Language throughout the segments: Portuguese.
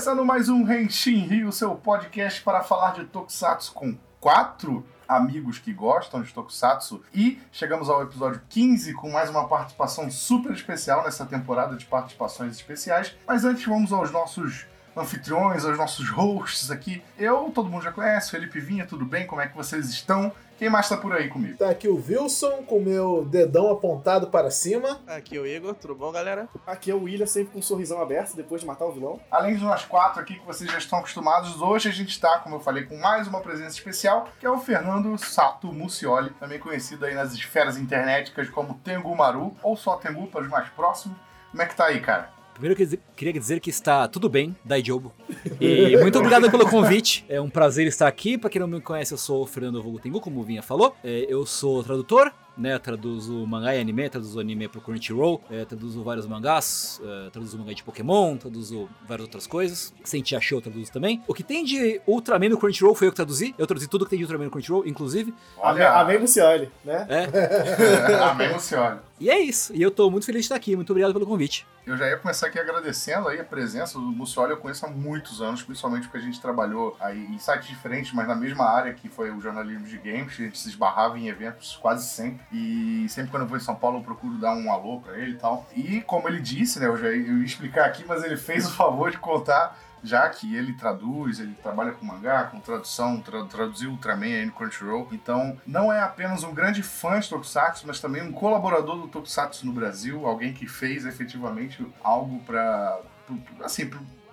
Começando mais um Renshin Rio, seu podcast para falar de Tokusatsu com quatro amigos que gostam de Tokusatsu. E chegamos ao episódio 15 com mais uma participação super especial nessa temporada de participações especiais. Mas antes vamos aos nossos anfitriões, aos nossos hosts aqui. Eu, todo mundo já conhece, Felipe Vinha, tudo bem? Como é que vocês estão? Quem mais tá por aí comigo? Tá aqui o Wilson com meu dedão apontado para cima. Aqui é o Igor, tudo bom, galera? Aqui é o William, sempre com um sorrisão aberto depois de matar o vilão. Além de nós quatro aqui que vocês já estão acostumados, hoje a gente está, como eu falei, com mais uma presença especial, que é o Fernando Sato Mucioli, também conhecido aí nas esferas internéticas como Tengu Maru, ou só Tengu para os mais próximos. Como é que tá aí, cara? Primeiro eu queria dizer que está tudo bem, Daijobo. E muito obrigado pelo convite. É um prazer estar aqui. Para quem não me conhece, eu sou o Fernando Vogutengu, como o Vinha falou. É, eu sou tradutor, né, traduzo mangá e anime, traduzo anime pro Crunchyroll, é, traduzo vários mangás, é, traduzo mangá de Pokémon, traduzo várias outras coisas. Senti achou, eu traduzo também. O que tem de Ultraman no Crunchyroll foi eu que traduzi. Eu traduzi tudo que tem de Ultraman no Crunchyroll, inclusive. Olha, amém Luciole, né? É. amém Luciole. E é isso. E eu tô muito feliz de estar aqui. Muito obrigado pelo convite. Eu já ia começar aqui agradecendo aí a presença do Mucioli. Eu conheço há muitos anos, principalmente porque a gente trabalhou aí em sites diferentes, mas na mesma área que foi o jornalismo de games. A gente se esbarrava em eventos quase sempre. E sempre quando eu vou em São Paulo eu procuro dar um alô pra ele e tal. E como ele disse, né, eu já ia explicar aqui, mas ele fez o favor de contar já que ele traduz, ele trabalha com mangá, com tradução, tra traduziu Ultraman aí no Crunchyroll. Então, não é apenas um grande fã de Tokusatsu, mas também um colaborador do Tokusatsu no Brasil, alguém que fez efetivamente algo para assim,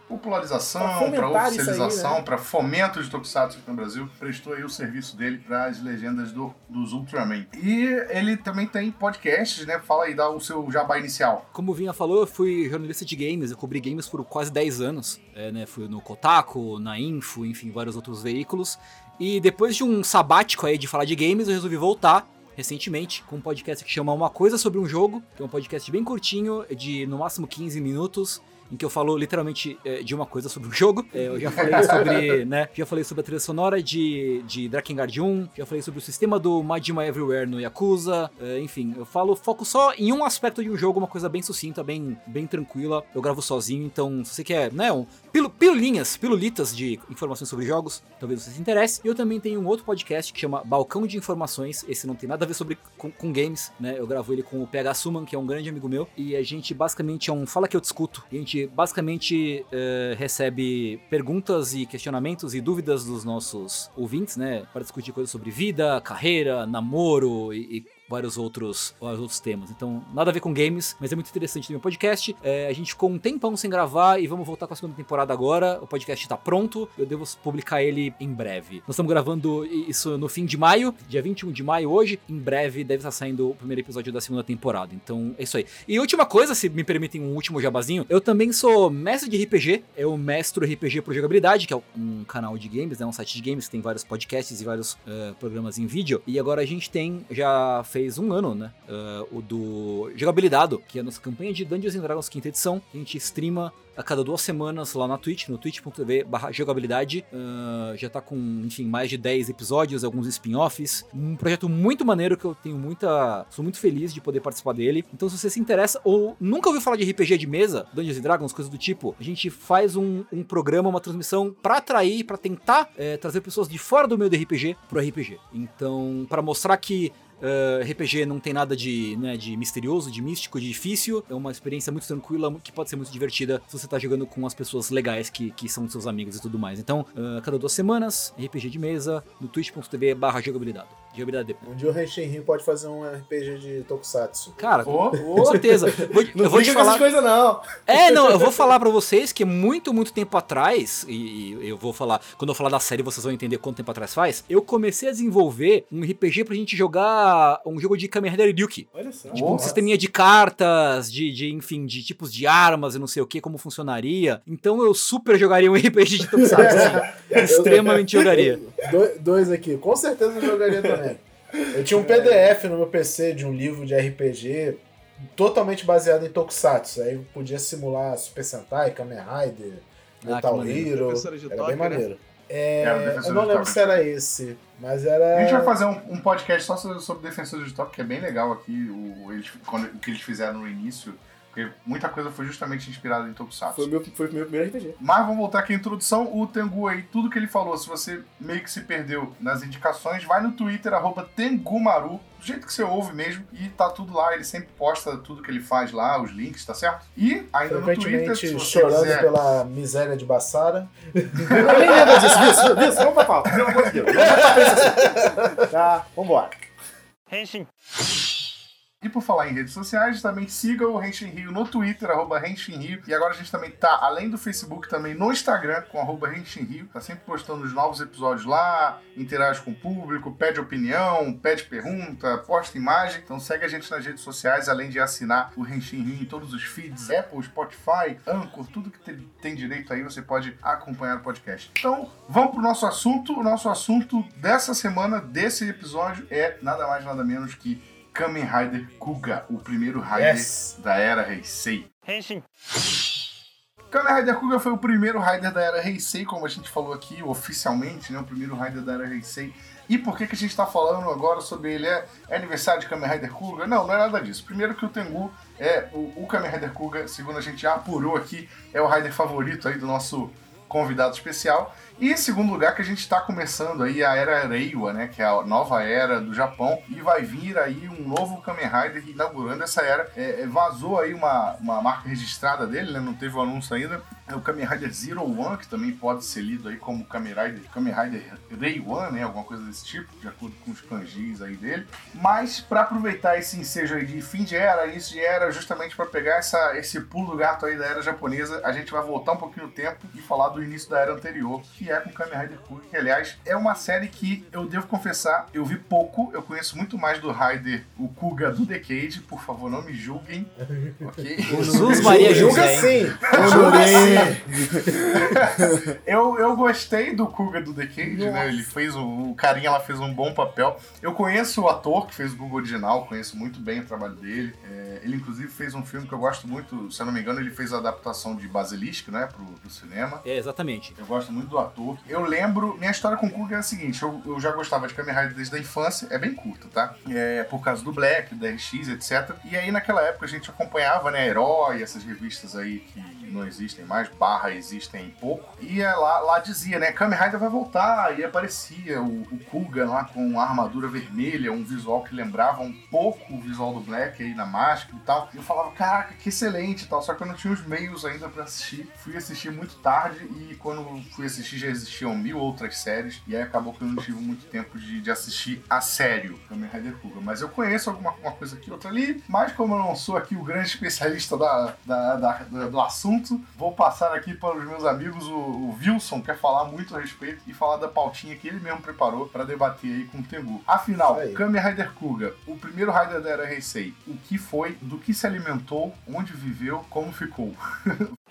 popularização, para oficialização, né? para fomento de Tokusatsu aqui no Brasil, prestou aí o serviço dele para as legendas do, dos Ultraman. E ele também tem podcasts, né? Fala aí, dá o seu jabá inicial. Como o Vinha falou, eu fui jornalista de games, eu cobri games por quase 10 anos. É, né? Fui no Kotaku, na Info, enfim, vários outros veículos. E depois de um sabático aí de falar de games, eu resolvi voltar recentemente com um podcast que chama Uma Coisa Sobre um Jogo, que é um podcast bem curtinho, de no máximo 15 minutos, em que eu falo literalmente é, de uma coisa sobre o jogo. É, eu já falei sobre, né? Já falei sobre a trilha sonora de, de Drakengard 1, já falei sobre o sistema do Majima Everywhere no Yakuza. É, enfim, eu falo, foco só em um aspecto de um jogo, uma coisa bem sucinta, bem, bem tranquila. Eu gravo sozinho, então se você quer, né? Um, pil, pilulinhas, pilulitas de informações sobre jogos, talvez você se interesse. E eu também tenho um outro podcast que chama Balcão de Informações. Esse não tem nada a ver sobre com, com games, né? Eu gravo ele com o PH Suman, que é um grande amigo meu. E a gente basicamente é um fala que eu discuto. E a gente basicamente uh, recebe perguntas e questionamentos e dúvidas dos nossos ouvintes, né? Para discutir coisas sobre vida, carreira, namoro e, e vários outros, vários outros temas. Então, nada a ver com games, mas é muito interessante no meu podcast. É, a gente ficou um tempão sem gravar e vamos voltar com a segunda temporada agora. O podcast está pronto, eu devo publicar ele em breve. Nós estamos gravando isso no fim de maio, dia 21 de maio hoje. Em breve deve estar saindo o primeiro episódio da segunda temporada. Então, é isso aí. E última coisa, se me permitem um último jabazinho, eu também sou mestre de RPG, eu mestro RPG por jogabilidade, que é um canal de games, né, um site de games que tem vários podcasts e vários uh, programas em vídeo. E agora a gente tem já fez um ano, né? Uh, o do Jogabilidade, que é a nossa campanha de Dungeons Dragons quinta edição. A gente streama a cada duas semanas lá na Twitch, no twitch.tv jogabilidade. Uh, já tá com, enfim, mais de 10 episódios, alguns spin-offs. Um projeto muito maneiro que eu tenho muita. Sou muito feliz de poder participar dele. Então, se você se interessa ou nunca ouviu falar de RPG de mesa, Dungeons Dragons, coisas do tipo, a gente faz um, um programa, uma transmissão para atrair, para tentar é, trazer pessoas de fora do meio do RPG pro RPG. Então, para mostrar que Uh, RPG não tem nada de, né, de misterioso, de místico, de difícil. É uma experiência muito tranquila, que pode ser muito divertida se você tá jogando com as pessoas legais que, que são seus amigos e tudo mais. Então, uh, cada duas semanas, RPG de mesa, no twitch.tv Jogabilidade. Um dia o Renshinrin pode fazer um RPG de Tokusatsu. Cara, oh, com certeza. Vou, não eu vou te falar. Coisa, não. É, não, eu vou falar para vocês que muito, muito tempo atrás, e, e, eu vou falar, quando eu falar da série vocês vão entender quanto tempo atrás faz, eu comecei a desenvolver um RPG pra gente jogar um jogo de Kamen Rider Ryuki. Olha só. Tipo, um sisteminha de cartas, de, de, enfim, de tipos de armas e não sei o que, como funcionaria. Então eu super jogaria um RPG de Tokusatsu, assim. Extremamente jogaria. Do, dois aqui, com certeza eu jogaria também. Eu tinha um PDF no meu PC de um livro de RPG totalmente baseado em Tokusatsu. Aí eu podia simular Super Sentai, Kamen Rider, ah, Metal Hero. Era bem né? maneiro. Né? É, eu não lembro se era esse, mas era. A gente vai fazer um, um podcast só sobre, sobre Defensores de Toque, que é bem legal aqui. O, eles, quando, o que eles fizeram no início, Porque muita coisa foi justamente inspirada em Tokusatsu. Foi o meu, foi o meu primeiro RPG. Mas vamos voltar aqui à introdução. O Tengu aí, tudo que ele falou, se você meio que se perdeu nas indicações, vai no Twitter, arroba Tengumaru, do jeito que você ouve mesmo, e tá tudo lá. Ele sempre posta tudo que ele faz lá, os links, tá certo? E ainda no Twitter, se você chorando quiser... pela miséria de Bassara. Eu nem lembro disso, disso, disso. Vamos pra pauta, pelo amor de Deus. Tá, vambora. E por falar em redes sociais, também siga o Renshin Rio no Twitter, arroba Rio. E agora a gente também tá, além do Facebook, também no Instagram, com arroba Rio. Tá sempre postando os novos episódios lá, interage com o público, pede opinião, pede pergunta, posta imagem. Então segue a gente nas redes sociais, além de assinar o Renshin Rio em todos os feeds, Apple, Spotify, Anchor, tudo que tem, tem direito aí, você pode acompanhar o podcast. Então, vamos pro nosso assunto. O nosso assunto dessa semana, desse episódio, é nada mais nada menos que Kamen Rider Kuga, o primeiro Rider Yes. da era Heisei. Kamen Rider Kuga foi o primeiro Rider da era Heisei, como a gente falou aqui oficialmente, né? O primeiro Rider da era Heisei. E por que, que a gente está falando agora sobre ele? É, é aniversário de Kamen Rider Kuga? Não, não é nada disso. Primeiro que o Tengu é o, o Kamen Rider Kuga, segundo a gente já apurou aqui, é o Rider favorito aí do nosso convidado especial. E em segundo lugar que a gente está começando aí a era Reiwa, né, que é a nova era do Japão, e vai vir aí um novo Kamen Rider inaugurando essa era. É, é, vazou aí uma, uma marca registrada dele, né, não teve o anúncio ainda. É o Kamen Rider Zero One, que também pode ser lido aí como Kamen Rider, Kamen Rider Reiwa, né, alguma coisa desse tipo, de acordo com os kanjis aí dele. Mas para aproveitar esse ensejo aí de fim de era, início de era, justamente para pegar essa, esse pulo do gato aí da era japonesa, a gente vai voltar um pouquinho no tempo e falar do início da era anterior, que é com Kamen Rider Kuga, que aliás é uma série que eu devo confessar, eu vi pouco, eu conheço muito mais do Rider, o Kuga do Decade, por favor, não me julguem, ok? Jesus Maria Julga sim! Julga sim. eu, eu gostei do Kuga do Decade, né? Ele fez o, o carinha lá fez um bom papel. Eu conheço o ator que fez o Kuga original, conheço muito bem o trabalho dele. É, ele inclusive fez um filme que eu gosto muito, se eu não me engano, ele fez a adaptação de Basilisco, né, pro, pro cinema. É, exatamente. Eu gosto muito do ator. Eu lembro, minha história com o Kuga é a seguinte: eu, eu já gostava de Kamen Rider desde a infância, é bem curta, tá? É, por causa do Black, da RX, etc. E aí naquela época a gente acompanhava, né, Herói, essas revistas aí que não existem mais, barra existem pouco. E é lá, lá dizia, né, Kamen Rider vai voltar. E aparecia o, o Kuga lá com a armadura vermelha, um visual que lembrava um pouco o visual do Black aí na máscara e tal. E eu falava, caraca, que excelente e tal. Só que eu não tinha os meios ainda pra assistir. Fui assistir muito tarde e quando fui assistir já existiam mil outras séries. E aí acabou que eu não tive muito tempo de, de assistir a sério Kamen Rider Kuga. Mas eu conheço alguma uma coisa aqui, outra ali. Mas como eu não sou aqui o grande especialista da, da, da- da- do assunto, vou passar aqui para os meus amigos. O, o Wilson quer falar muito a respeito e falar da pautinha que ele mesmo preparou para debater aí com o Tengu. Afinal. Kamen Rider Kuga, o primeiro Rider da era Heisei, o que foi, do que se alimentou, onde viveu, como ficou.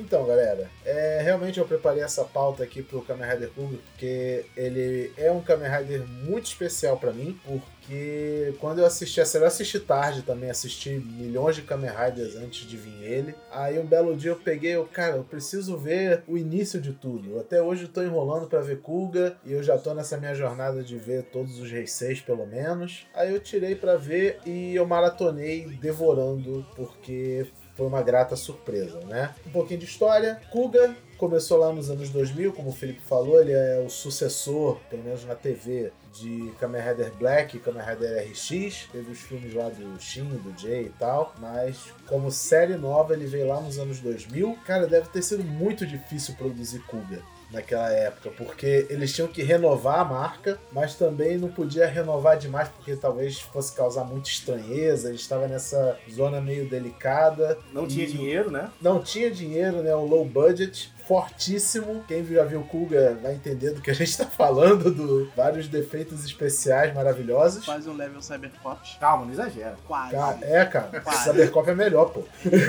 Então, galera, é, realmente eu preparei essa pauta aqui pro Kamen Rider Kuga porque ele é um Kamen Rider muito especial pra mim, porque quando eu assisti a série, eu assisti tarde também, assisti milhões de Kamen Riders antes de vir ele. Aí um belo dia eu peguei, eu, cara, eu preciso ver o início de tudo. Até hoje eu tô enrolando pra ver Kuga e eu já tô nessa minha jornada de ver todos os Reis 6 pelo menos. Aí eu tirei pra ver e eu maratonei devorando, porque foi uma grata surpresa, né? Um pouquinho de história. Kuga começou lá nos anos 2000, como o Felipe falou, ele é o sucessor, pelo menos na TV, de Kamen Rider Black e Kamen Rider RX. Teve os filmes lá do Shin, do Jay e tal, mas como série nova ele veio lá nos anos 2000. Cara, deve ter sido muito difícil produzir Kuga naquela época, porque eles tinham que renovar a marca, mas também não podia renovar demais porque talvez fosse causar muita estranheza, ele estava nessa zona meio delicada. Não tinha dinheiro, né? Não tinha dinheiro, né? O low budget, fortíssimo. Quem já viu o Kuga vai entender do que a gente tá falando, do vários defeitos especiais maravilhosos. Quase um level Cybercop. Calma, não exagera. Quase. Cara, é, cara, Quase. Cybercop é melhor, pô.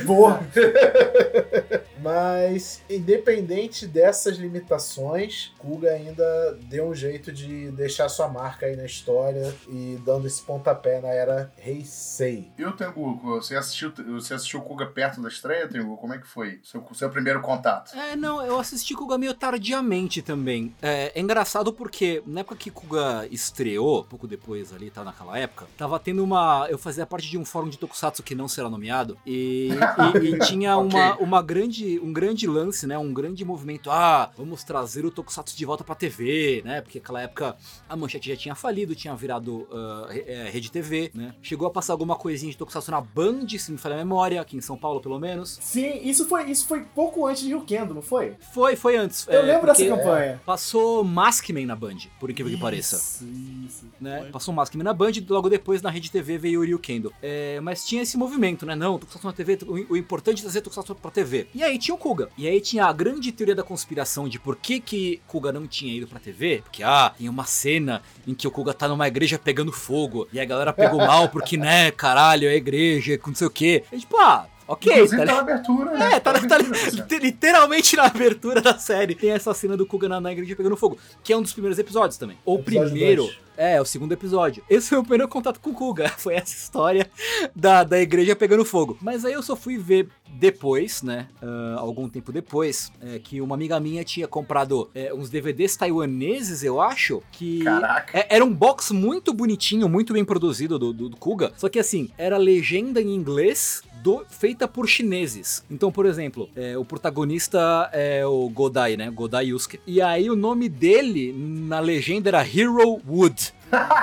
Porra! Mas, independente dessas limitações, Kuga ainda deu um jeito de deixar sua marca aí na história e dando esse pontapé na era Heisei. E o Tengu, você assistiu, você assistiu Kuga perto da estreia, Tengu? Como é que foi? Seu, seu primeiro contato? É, não, eu assisti Kuga meio tardiamente também. É, é engraçado porque na época que Kuga estreou, pouco depois ali, tá naquela época, tava tendo uma. Eu fazia parte de um fórum de Tokusatsu que não será nomeado, e, e, e tinha Ok. uma, uma grande, um grande lance, né? Um grande movimento. Ah, vamos trazer o Tokusatsu de volta pra TV, né? Porque naquela época a manchete já tinha falido, tinha virado é, rede TV, né? Chegou a passar alguma coisinha de Tokusatsu na Band, se me falha a memória, aqui em São Paulo pelo menos. Sim, isso foi, isso foi pouco antes de Ryukendo, não foi? Foi, foi antes. Eu é, lembro dessa campanha. Passou Maskman na Band, por incrível que pareça. Isso, isso. Né? Foi. Passou o Maskman na Band e logo depois na Rede TV veio o Ryukendo. É, mas tinha esse movimento, né? Não, Tokusatsu na TV, o, o importante é trazer Tokusatsu pra TV. E aí tinha o Kuga. E aí tinha a grande teoria da conspiração de por que que Kuga não tinha ido pra TV. Porque, ah, tem uma cena em que o Kuga tá numa igreja pegando fogo. E a galera pegou mal porque, né, caralho, é igreja, não sei o quê. E, tipo, ah... Ok, Inclusive tá tá na abertura, né? É, tá, na tá abertura, tá certo. literalmente na abertura da série. Tem essa cena do Kuga na, na igreja pegando fogo, que é um dos primeiros episódios também. O Episódio primeiro. dois. É, o segundo episódio. Esse foi o primeiro contato com o Kuga. Foi essa história da, da igreja pegando fogo. Mas aí eu só fui ver depois, né? ah, algum tempo depois, é, que uma amiga minha tinha comprado é, uns DVDs taiwaneses, eu acho, que. Caraca. É- era um box muito bonitinho, muito bem produzido do, do, do Kuga. Só que assim, era legenda em inglês do- feita por chineses. Então, por exemplo, é, o protagonista é o Godai, né? Godai Yusuke. E aí o nome dele na legenda era Hero Wood.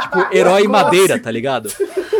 Tipo, herói Como madeira, assim? tá ligado?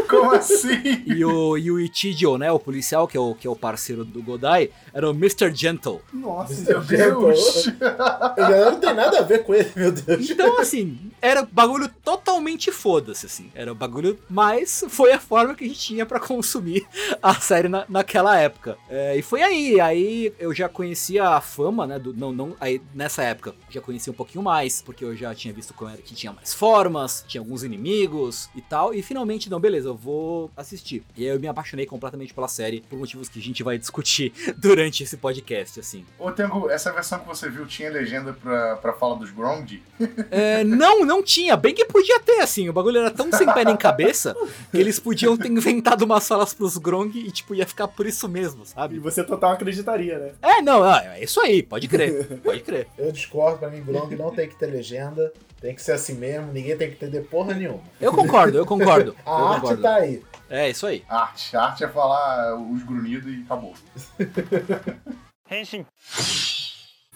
Como assim? E o, e o Ichijo, né? O policial, que é o, que é o parceiro do Godai, era o Mr. Gentle. Nossa, Meu Deus. Ele não tem nada a ver com ele, meu Deus. Então, assim, era bagulho totalmente foda-se, assim. Era bagulho, mas foi a forma que a gente tinha pra consumir a série na, naquela época. É, e foi aí, aí eu já conhecia a fama, né, do, não, não, aí nessa época já conhecia um pouquinho mais, porque eu já tinha visto como era, que tinha mais formas, tinha alguns inimigos e tal, e finalmente, não, beleza, eu vou assistir. E aí eu me apaixonei completamente pela série, por motivos que a gente vai discutir durante esse podcast, assim. Ô, Tengu, essa versão que você viu tinha legenda pra, pra fala dos Grond? É, não, não tinha. Bem que podia ter, assim. O bagulho era tão sem pé nem cabeça que eles podiam ter inventado umas falas pros Grong e, tipo, ia ficar por isso mesmo, E sabe? você total acreditaria, né? É, não, é isso aí, pode crer, pode crer. Eu discordo, pra mim, Grong não tem que ter legenda. Tem que ser assim mesmo, ninguém tem que entender porra nenhuma. Eu concordo, eu concordo. A eu arte concordo. tá aí. É, isso aí. Arte. Arte é falar os grunhidos e acabou.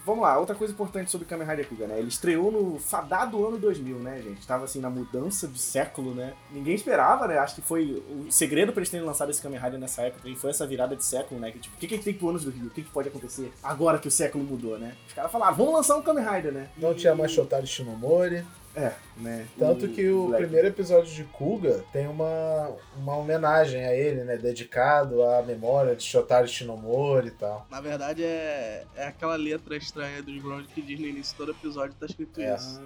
Vamos lá, outra coisa importante sobre Kamen Rider Kuga, né? Ele estreou no fadado ano 2000, né, gente? Tava assim na mudança de século, né? Ninguém esperava, né? Acho que foi o segredo pra eles terem lançado esse Kamen Rider nessa época e foi essa virada de século, né? Que tipo, o que, que tem pro anos do Rio? O que, que pode acontecer agora que o século mudou, né? Os caras falaram, vamos lançar um Kamen Rider, né? Não tinha mais Shotaro Shinomori. É, né? Tanto que o Black. primeiro episódio de Kuga tem uma, uma homenagem a ele, né? Dedicado à memória de Shotaro Shinomori e tal. Na verdade, é, é aquela letra estranha dos Ground que diz no início de todo episódio tá escrito É. isso.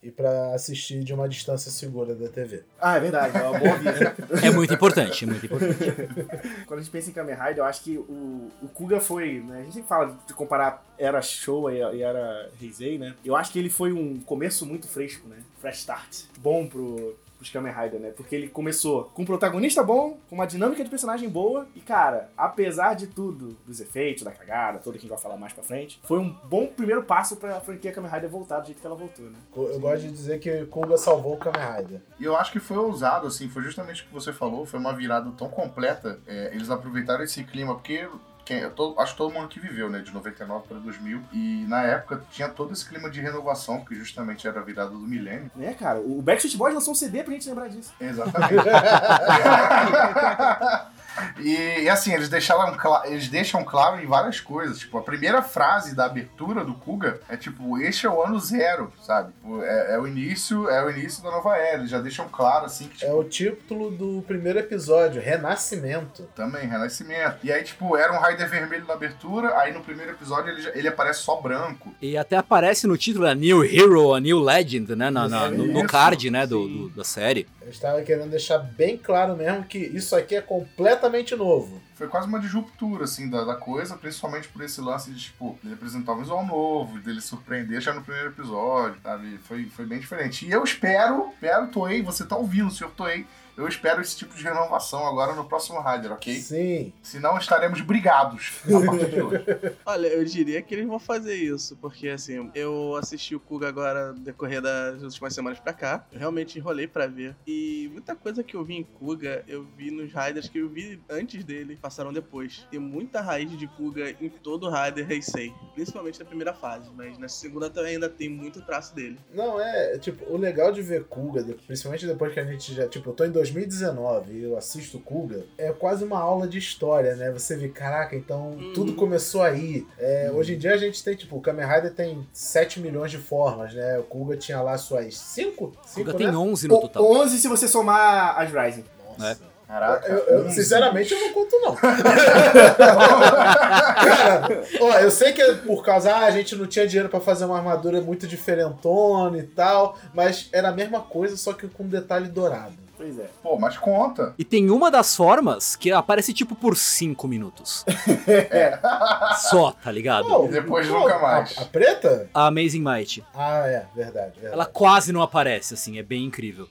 E pra assistir de uma distância segura da TV. Ah, é verdade, é uma boa vida. É muito importante, é muito importante. Quando a gente pensa em Kamen Rider, eu acho que o, o Kuga foi, né? A gente sempre fala de comparar era Showa e, e era Heisei, né? Eu acho que ele foi um começo muito fresco, né? Fresh start. Bom pro, pros Kamen Rider, né? Porque ele começou com um protagonista bom, com uma dinâmica de personagem boa, e cara, apesar de tudo, dos efeitos, da cagada, tudo que a gente vai falar mais pra frente, foi um bom primeiro passo pra franquia Kamen Rider voltar do jeito que ela voltou, né? Eu gosto de dizer que Kuga salvou o Kamen Rider. E eu acho que foi ousado, assim, foi justamente o que você falou, foi uma virada tão completa. É, eles aproveitaram esse clima, porque quem- eu tô- acho que todo mundo que viveu, né, de 99 para 2000, e na época tinha todo esse clima de renovação, porque justamente era a virada do milênio. Né, cara? O Backstreet Boys lançou um CD pra gente lembrar disso. Exatamente. E, e, assim, eles deixaram eles deixam claro em várias coisas. Tipo, a primeira frase da abertura do Kuga é tipo, este é o ano zero, sabe? Tipo, É, é o início, é o início da nova era. Eles já deixam claro assim que tipo, É o título do primeiro episódio, Renascimento. também, renascimento. E aí, tipo, era um Raider vermelho na abertura, aí no primeiro episódio ele, já- ele aparece só branco. E até aparece no título a New Hero, a New Legend, né? na- na- no, no card, né, do, do- da série. Eu estava querendo deixar bem claro mesmo que isso aqui é completamente novo. Foi quase uma disruptura, assim, da, da coisa, principalmente por esse lance de, tipo, ele apresentar um visual novo, dele surpreender já no primeiro episódio, sabe? Foi, foi bem diferente. E eu espero, espero, Toei, você tá ouvindo, senhor Toei, eu espero esse tipo de renovação agora no próximo Rider, ok? Sim. Senão estaremos brigados a partir de hoje. Olha, eu diria que eles vão fazer isso, porque assim, eu assisti o Kuga agora no decorrer das últimas semanas pra cá. Eu realmente enrolei pra ver. E muita coisa que eu vi em Kuga, eu vi nos Riders que eu vi antes dele, passaram depois. Tem muita raiz de Kuga em todo o Rider Heisei, principalmente na primeira fase, mas na segunda também ainda tem muito traço dele. Não, é, tipo, o legal de ver Kuga, principalmente depois que a gente já, tipo, eu tô em 2019 e eu assisto Kuga, é quase uma aula de história, né? Você vê, caraca, então Uhum. tudo começou aí. É, Hoje em dia a gente tem, tipo, o Kamen Rider tem 7 milhões de formas, né? O Kuga tinha lá suas 5? 5, Kuga tem né? 11 no O- total. 11 se você somar as Rising. Nossa. Caraca. Eu, eu, um- sinceramente, eu não conto, não. Cara, ó, eu sei que é por causa, ah, a gente não tinha dinheiro pra fazer uma armadura muito diferentona e tal, mas era a mesma coisa, só que com um detalhe dourado. Pois é. Pô, mas conta. E tem uma das formas que aparece tipo por 5 minutos. Só, tá ligado? Pô, E depois pô, nunca mais. A, a preta? A Amazing Might. Ah, é, verdade, verdade. Ela quase não aparece, assim, é bem incrível.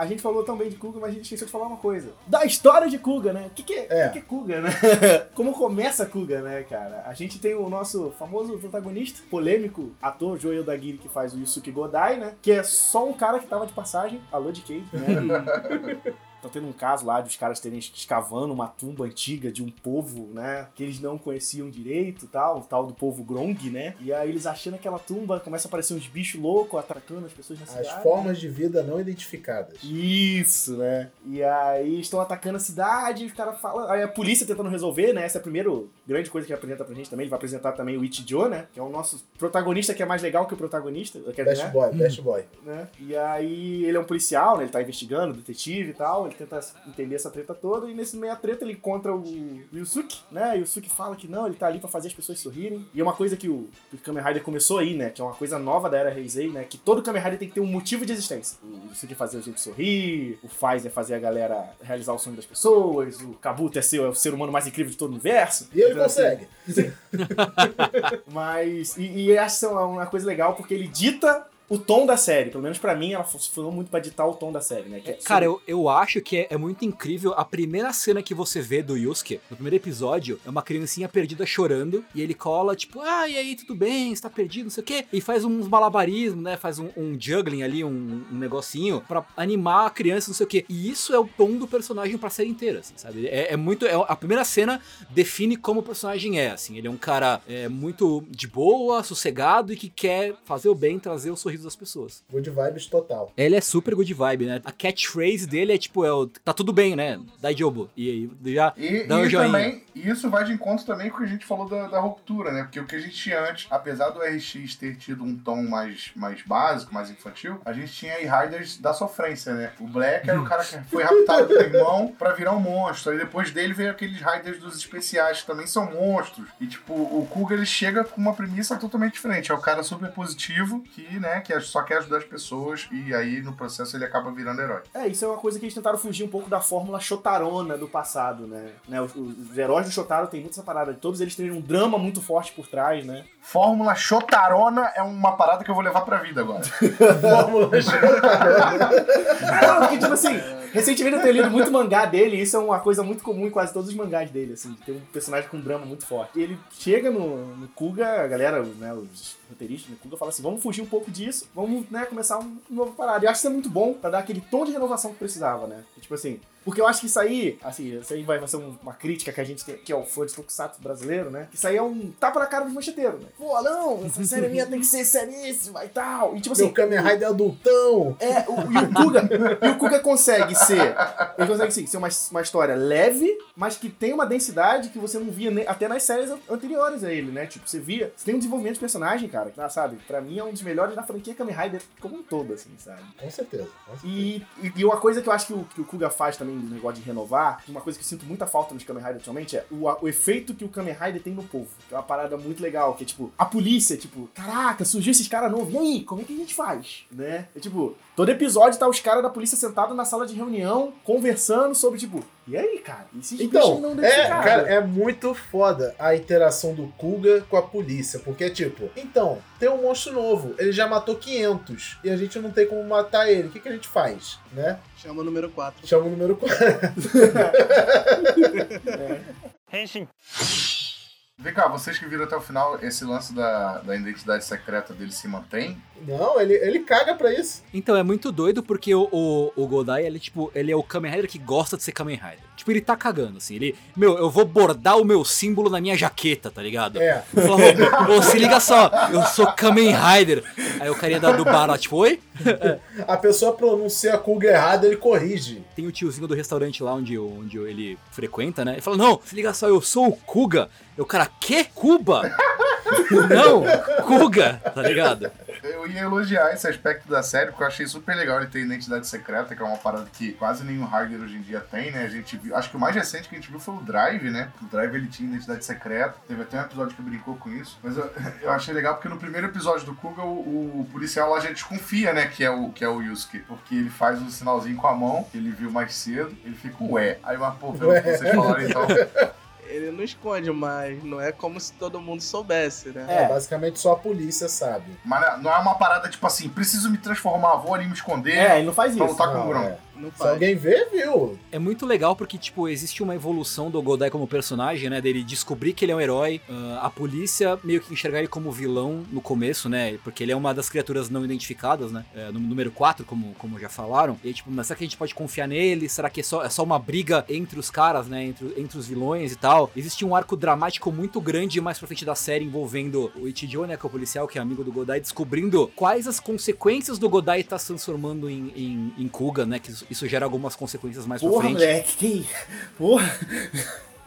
A gente falou também de Kuga, mas a gente esqueceu de falar uma coisa. Da história de Kuga, né? O que, que, é, É. que, que é Kuga, né? Como começa Kuga, né, cara? A gente tem o nosso famoso protagonista, polêmico ator Joel Dagiri, que faz o Yusuke Godai, né? Que é só um cara que tava de passagem, alô de Cage, né? Tá tendo um caso lá de os caras terem escavando uma tumba antiga de um povo, né? Que eles não conheciam direito e tal, o tal do povo Grong, né? E aí eles achando aquela tumba, começa a aparecer uns bichos loucos atacando as pessoas na As cidade. formas de vida não identificadas. Isso, né? E aí estão atacando a cidade, os caras falam. Aí a polícia tentando resolver, né? Essa é a primeira grande coisa que ele apresenta pra gente também. Ele vai apresentar também o Ichijo, né? Que é o nosso protagonista que é mais legal que o protagonista. Quer dizer, Best né? boy, best boy. né? E aí ele é um policial, né? Ele tá investigando, detetive e tal. Ele tenta entender essa treta toda. E nesse meio a treta ele encontra o Yusuke, né? E o Yusuke fala que não, ele tá ali pra fazer as pessoas sorrirem. E é uma coisa que o, o Kamen Rider começou aí, né? Que é uma coisa nova da era Heisei, né? Que todo Kamen Rider tem que ter um motivo de existência. O Yusuke fazer a gente sorrir, o Faiz é fazer a galera realizar o sonho das pessoas, o Kabuto é ser é o ser humano mais incrível de todo o universo. E ele Então, assim, consegue. mas. E, e essa é uma coisa legal porque ele dita o tom da série. Pelo menos pra mim, ela funcionou muito pra ditar o tom da série, né? Que é Cara, eu, eu acho que é, é muito incrível. A primeira cena que você vê do Yusuke, no primeiro episódio, é uma criancinha perdida chorando. E ele cola, tipo, ah, e aí, tudo bem? Você tá perdido, não sei o quê. E faz uns malabarismos, né? Faz um, um juggling ali, um, um negocinho, pra animar a criança, não sei o quê. E isso é o tom do personagem pra série inteira, assim, sabe? É, é muito. é- a primeira cena define como o personagem é, assim. Ele é um cara é, muito de boa, sossegado e que quer fazer o bem, trazer o sorriso das pessoas. Good vibes total. Ele é super good vibe, né? A catchphrase dele é tipo, é o, tá tudo bem, né? Dai jobo. E aí já E, dá um e joinha. também, isso vai de encontro também com o que a gente falou da, da ruptura, né? Porque o que a gente tinha antes, apesar do RX ter tido um tom mais, mais básico, mais infantil, a gente tinha aí Riders da sofrência, né? O Black era o cara que foi raptado pelo irmão pra virar um monstro. Aí depois dele veio aqueles Riders dos especiais, que também são monstros. E tipo, o Kuga ele chega com uma premissa totalmente diferente. É o cara super positivo que, né, que só quer ajudar as pessoas e aí no processo ele acaba virando herói. É, isso é uma coisa que eles tentaram fugir um pouco da fórmula Shotarona do passado, né? né os, os heróis do Shotaro tem muita essa parada. Todos eles têm um drama muito forte por trás, né? Fórmula Shotarona é uma parada que eu vou levar pra vida agora. Fórmula Não, porque, tipo assim, recentemente eu tenho lido muito mangá dele, e isso é uma coisa muito comum em quase todos os mangás dele, assim, ter um personagem com um drama muito forte. E ele chega no, no Kuga, a galera, né, os roteiristas no Kuga falam assim, vamos fugir um pouco disso, vamos, né, começar um novo parada. E eu acho que isso é muito bom pra dar aquele tom de renovação que precisava, né? Tipo assim, porque eu acho que isso aí, assim, isso aí vai, vai ser um- uma crítica que a gente tem, que é o fã de Tokusatsu brasileiro, né? Isso aí é um tapa na cara dos mancheteiros, né? Pô, não, essa série minha tem que ser seríssima e tal. E tipo assim, Meu Kamen Rider adultão. é, o, e o Kuga, e o Kuga consegue ser, ele consegue sim, ser uma, uma história leve, mas que tem uma densidade que você não via nem- até nas séries an- anteriores a ele, né? Tipo, você via, você tem um desenvolvimento de personagem, cara, que, sabe? Pra mim é um dos melhores da franquia Kamen Rider como um todo, assim, sabe? Com certeza. com certeza. E, e, e uma coisa que eu acho que o, que o Kuga faz também no negócio de renovar, uma coisa que eu sinto muita falta nos Kamen Rider atualmente é o, o efeito que o Kamen Rider tem no povo. Que é uma parada muito legal, que é tipo, a polícia, tipo, caraca, surgiu esses caras novos, e aí, como é que a gente faz? Né? É tipo, todo episódio tá os caras da polícia sentados na sala de reunião conversando sobre, tipo, e aí, cara? E Então, não é, identificados? cara, é muito foda a interação do Kuga com a polícia, porque, tipo, então, tem um monstro novo, ele já matou 500 e a gente não tem como matar ele, o que, que a gente faz, né? Chama o número 4. Chama o número 4. Vem cá, vocês que viram até o final, esse lance da, da identidade secreta dele se mantém? Não, ele, ele caga pra isso. Então, é muito doido porque o, o, o Godai, ele, tipo, ele é o Kamen Rider que gosta de ser Kamen Rider. Tipo, ele tá cagando, assim. Ele, meu, eu vou bordar o meu símbolo na minha jaqueta, tá ligado? É. Eu falo, ô, se liga só, eu sou Kamen Rider. Aí o carinha da, do bar lá, tipo, oi? A pessoa pronuncia Kuga errado, ele corrige. Tem o tiozinho do restaurante lá onde, onde ele frequenta, né? Ele fala, não, se liga só, eu sou o Kuga. Eu, cara, que? Cuba? Não, Kuga, tá ligado? Eu ia elogiar esse aspecto da série, porque eu achei super legal ele ter identidade secreta, que é uma parada que quase nenhum Rider hoje em dia tem, né? A gente viu, acho que o mais recente que a gente viu foi o Drive, né? O Drive ele tinha identidade secreta, teve até um episódio que brincou com isso. Mas eu, eu achei legal porque no primeiro episódio do Kuga, o, o policial lá já desconfia, né? Que é, o, que é o Yusuke, porque ele faz um sinalzinho com a mão, ele viu mais cedo, ele fica ué. Aí, mas pô, pelo que vocês falaram então. Ele não esconde, mas não é como se todo mundo soubesse, né? É, basicamente só a polícia sabe. Mas não é uma parada tipo assim, preciso me transformar, vou ali me esconder. É, ele não faz Pra isso. lutar com o Não, Gron. é. Não Se alguém vê, viu. É muito legal porque, tipo, existe uma evolução do Godai como personagem, né? Dele descobrir que ele é um herói, ah, a polícia meio que enxergar ele como vilão no começo, né? Porque ele é uma das criaturas não identificadas, né? É, no número 4, como, como já falaram. E tipo, mas será que a gente pode confiar nele? Será que é só, é só uma briga entre os caras, né? Entre, entre os vilões e tal? Existe um arco dramático muito grande mais pra frente da série envolvendo o Ichijo, né? Que é o policial, que é amigo do Godai, descobrindo quais as consequências do Godai estar se transformando em, em, em Kuga, né? Que isso, gera algumas consequências mais pra Porra, frente. moleque, que. Porra.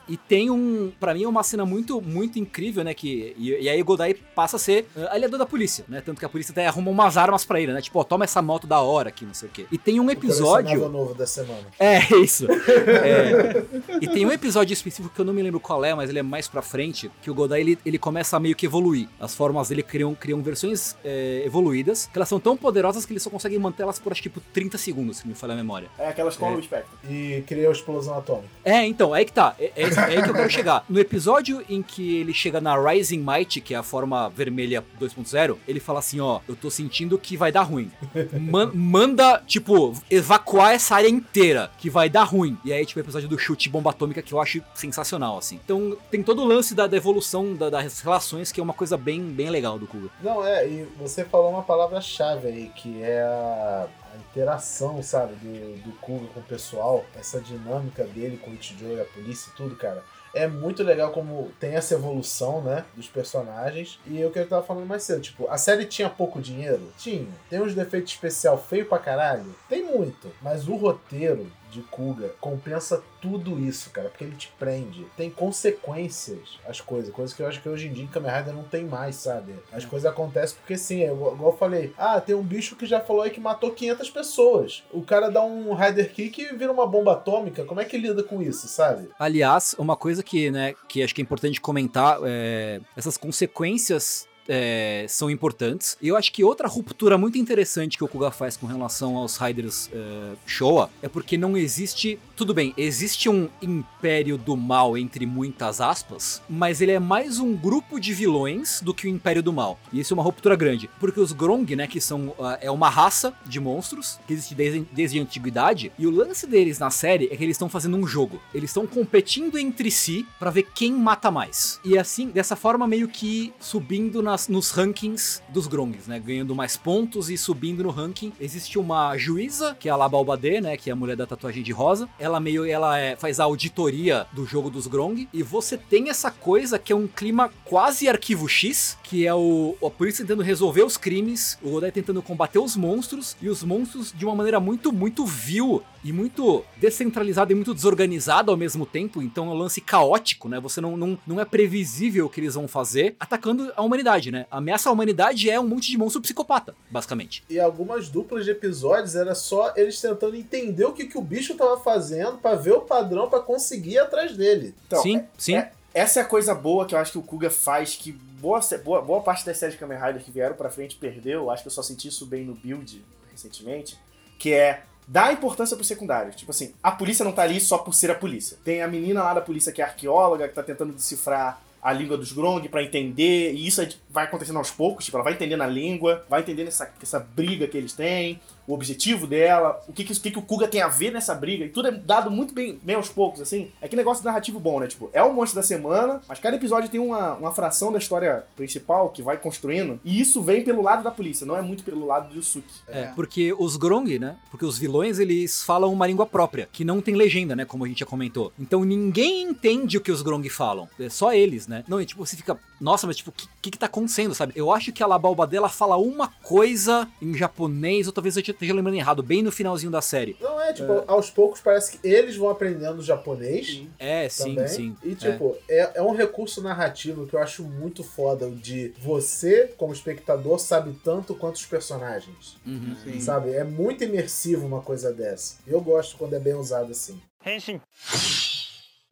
E tem um, Pra mim é uma cena muito, muito incrível, né? Que, e, e aí o Godai passa a ser uh, aliador da polícia, né? Tanto que a polícia até arruma umas armas pra ele, né? Tipo, ó, toma essa moto da hora aqui, não sei o quê. E tem um O episódio. colecionável novo da semana. É, isso. É. E tem um episódio específico que eu não me lembro qual é, mas ele é mais pra frente, que o Godai ele, ele começa a meio que evoluir. As formas dele criam, criam versões é, evoluídas, que elas são tão poderosas que ele só consegue mantê-las por acho que tipo 30 segundos, se me falha a memória. É aquelas com É. o Spectre. E cria a explosão atômica. É, então, é aí que tá. É, é, é aí que eu quero chegar. No episódio em que ele chega na Rising Might, que é a forma vermelha 2.0, ele fala assim: ó, eu tô sentindo que vai dar ruim. Man- manda, tipo, evacuar essa área inteira, que vai dar ruim. E aí, tipo, o episódio do chute bomba atômica que eu acho sensacional, assim. Então, tem todo o lance da, da evolução da- das relações, que é uma coisa bem, bem legal do Kuga. Não, é, e você falou uma palavra-chave aí, que é a, a interação, sabe, do, do Kuga com o pessoal, essa dinâmica dele com o Ichijo e a polícia e tudo, cara. É muito legal como tem essa evolução, né, dos personagens. E eu que eu tava falando mais cedo, tipo, a série tinha pouco dinheiro? Tinha. Tem uns defeitos especial feio pra caralho? Tem muito. Mas o roteiro de Kuga compensa tudo isso, cara, porque ele te prende. Tem consequências as coisas, coisas que eu acho que hoje em dia em Kamen Rider não tem mais, sabe? As coisas acontecem porque sim, é igual, igual eu falei, ah, tem um bicho que já falou aí que matou 500 pessoas. O cara dá um Rider Kick e vira uma bomba atômica, como é que lida com isso, sabe? Aliás, uma coisa que, né, que acho que é importante comentar é essas consequências. É, são importantes. Eu acho que outra ruptura muito interessante que o Kuga faz com relação aos Riders é, Showa é porque não existe. Tudo bem, existe um império do mal, entre muitas aspas, mas ele é mais um grupo de vilões do que o império do mal. E isso é uma ruptura grande. Porque os Grong, né, que são. ah, é uma raça de monstros que existe desde, desde a antiguidade, e o lance deles na série é que eles estão fazendo um jogo. Eles estão competindo entre si pra ver quem mata mais. E assim, dessa forma, meio que subindo nas- nos rankings dos Grongs, né? Ganhando mais pontos e subindo no ranking. Existe uma juíza, que é a Labalbade, né? Que é a mulher da tatuagem de rosa. Ela meio, ela é- faz a auditoria do jogo dos Grong. E você tem essa coisa que é um clima quase arquivo X, que é o, a polícia tentando resolver os crimes, o Godai tentando combater os monstros, e os monstros de uma maneira muito, muito vil e muito descentralizada e muito desorganizada ao mesmo tempo. Então é um lance caótico, né? Você não, não, não é previsível o que eles vão fazer, atacando a humanidade, né? A ameaça à humanidade é um monte de monstro psicopata, basicamente. E algumas duplas de episódios era só eles tentando entender o que, que o bicho tava fazendo pra ver o padrão pra conseguir ir atrás dele. Então, sim, sim. é- essa é a coisa boa que eu acho que o Kuga faz, que boa, boa, boa parte das séries de Kamen Rider que vieram pra frente perdeu. Acho que eu só senti isso bem no build recentemente. Que é dá importância pro secundário. Tipo assim, a polícia não tá ali só por ser a polícia. Tem a menina lá da polícia que é arqueóloga, que tá tentando decifrar a língua dos Grong pra entender, e isso vai acontecendo aos poucos, tipo, ela vai entendendo a língua, vai entendendo essa, essa briga que eles têm, o objetivo dela, o que, que, o que, que o Kuga tem a ver nessa briga, e tudo é dado muito bem, bem aos poucos, assim. É que negócio narrativo bom, né? Tipo, é o monstro da semana, mas cada episódio tem uma, uma fração da história principal que vai construindo, e isso vem pelo lado da polícia, não é muito pelo lado do Yusuke. É, porque os Grong, né? Porque os vilões, eles falam uma língua própria, que não tem legenda, né? Como a gente já comentou. Então ninguém entende o que os Grong falam. É só eles, né? Não, e tipo, você fica, nossa, mas tipo, o que, que, que tá acontecendo, sabe? Eu acho que a Labalba dela fala uma coisa em japonês, ou talvez eu esteja lembrando errado, bem no finalzinho da série. Não, é, tipo, aos poucos parece que eles vão aprendendo japonês. É, sim, também. sim. E, tipo, é. É, um recurso narrativo que eu acho muito foda, de você, como espectador, sabe tanto quanto os personagens. Uhum. Sim. Sabe? É muito imersivo uma coisa dessa. Eu gosto quando é bem usado assim.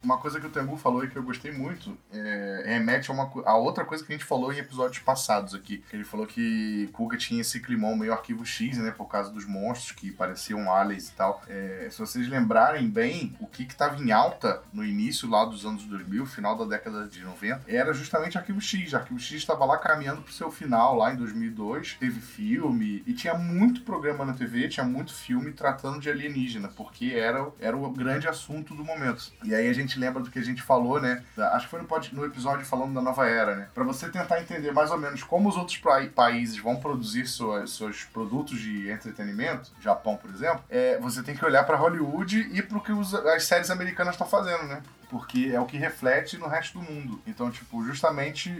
Uma coisa que o Tengu falou e que eu gostei muito é, remete a, uma, a outra coisa que a gente falou em episódios passados aqui. Ele falou que Kuga tinha esse climão meio arquivo X, né? Por causa dos monstros que pareciam aliens e tal. É, se vocês lembrarem bem, o que que tava em alta no início lá dos anos 2000, final da década de 90, era justamente arquivo X. Arquivo X estava lá caminhando pro seu final, lá em 2002. Teve filme e tinha muito programa na TV, tinha muito filme tratando de alienígena, porque era, era o grande assunto do momento. E aí a gente lembra do que a gente falou, né? acho que foi no, pod- no episódio falando da nova era, né? Pra você tentar entender mais ou menos como os outros países vão produzir suas, seus produtos de entretenimento, Japão, por exemplo, é, você tem que olhar pra Hollywood e pro que os- as séries americanas estão fazendo, né? Porque é o que reflete no resto do mundo. Então, tipo, justamente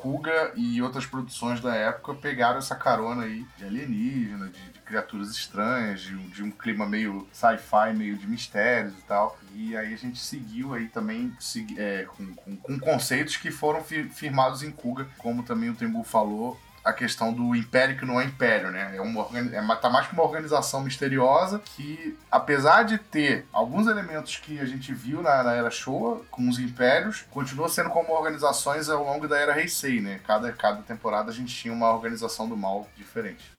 Kuga e outras produções da época pegaram essa carona aí de alienígena, de, de criaturas estranhas, de, um- de um clima meio sci-fi, meio de mistérios e tal. E aí a gente seguiu aí também segui- é, com, com- com conceitos que foram fi- firmados em Kuga, como também o Tembu falou, a questão do império que não é império, né? É uma, é tá mais que uma organização misteriosa que, apesar de ter alguns elementos que a gente viu na, na era Showa, com os impérios, continua sendo como organizações ao longo da era Heisei, né? Cada, cada temporada a gente tinha uma organização do mal diferente.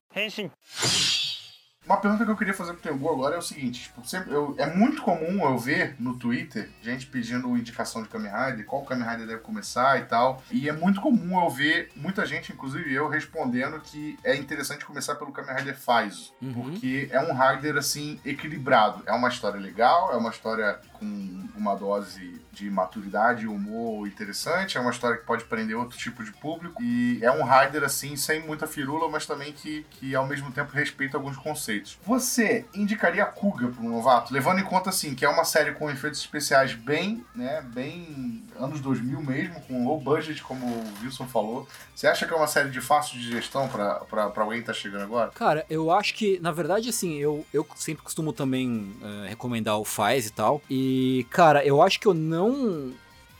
Uma pergunta que eu queria fazer pro Tengu agora é o seguinte: tipo, sempre, eu- é muito comum eu ver no Twitter gente pedindo indicação de Kamen Rider, qual Kamen Rider deve começar e tal. E é muito comum eu ver muita gente, inclusive eu, respondendo que é interessante começar pelo Kamen Rider Faizo. Uhum. Porque é um Rider assim, equilibrado. É uma história legal, é uma história com uma dose de maturidade humor interessante, é uma história que pode prender outro tipo de público. E é um Rider assim, sem muita firula, mas também que, que ao mesmo tempo respeita alguns conceitos. Você indicaria Kuga para um novato, levando em conta assim que é uma série com efeitos especiais bem, né, bem anos 2000 mesmo, com low budget, como o Wilson falou. Você acha que é uma série de fácil digestão para alguém que tá chegando agora? Cara, eu acho que, na verdade, assim, eu, eu sempre costumo também eh, recomendar o Faz e tal. E, cara, eu acho que eu não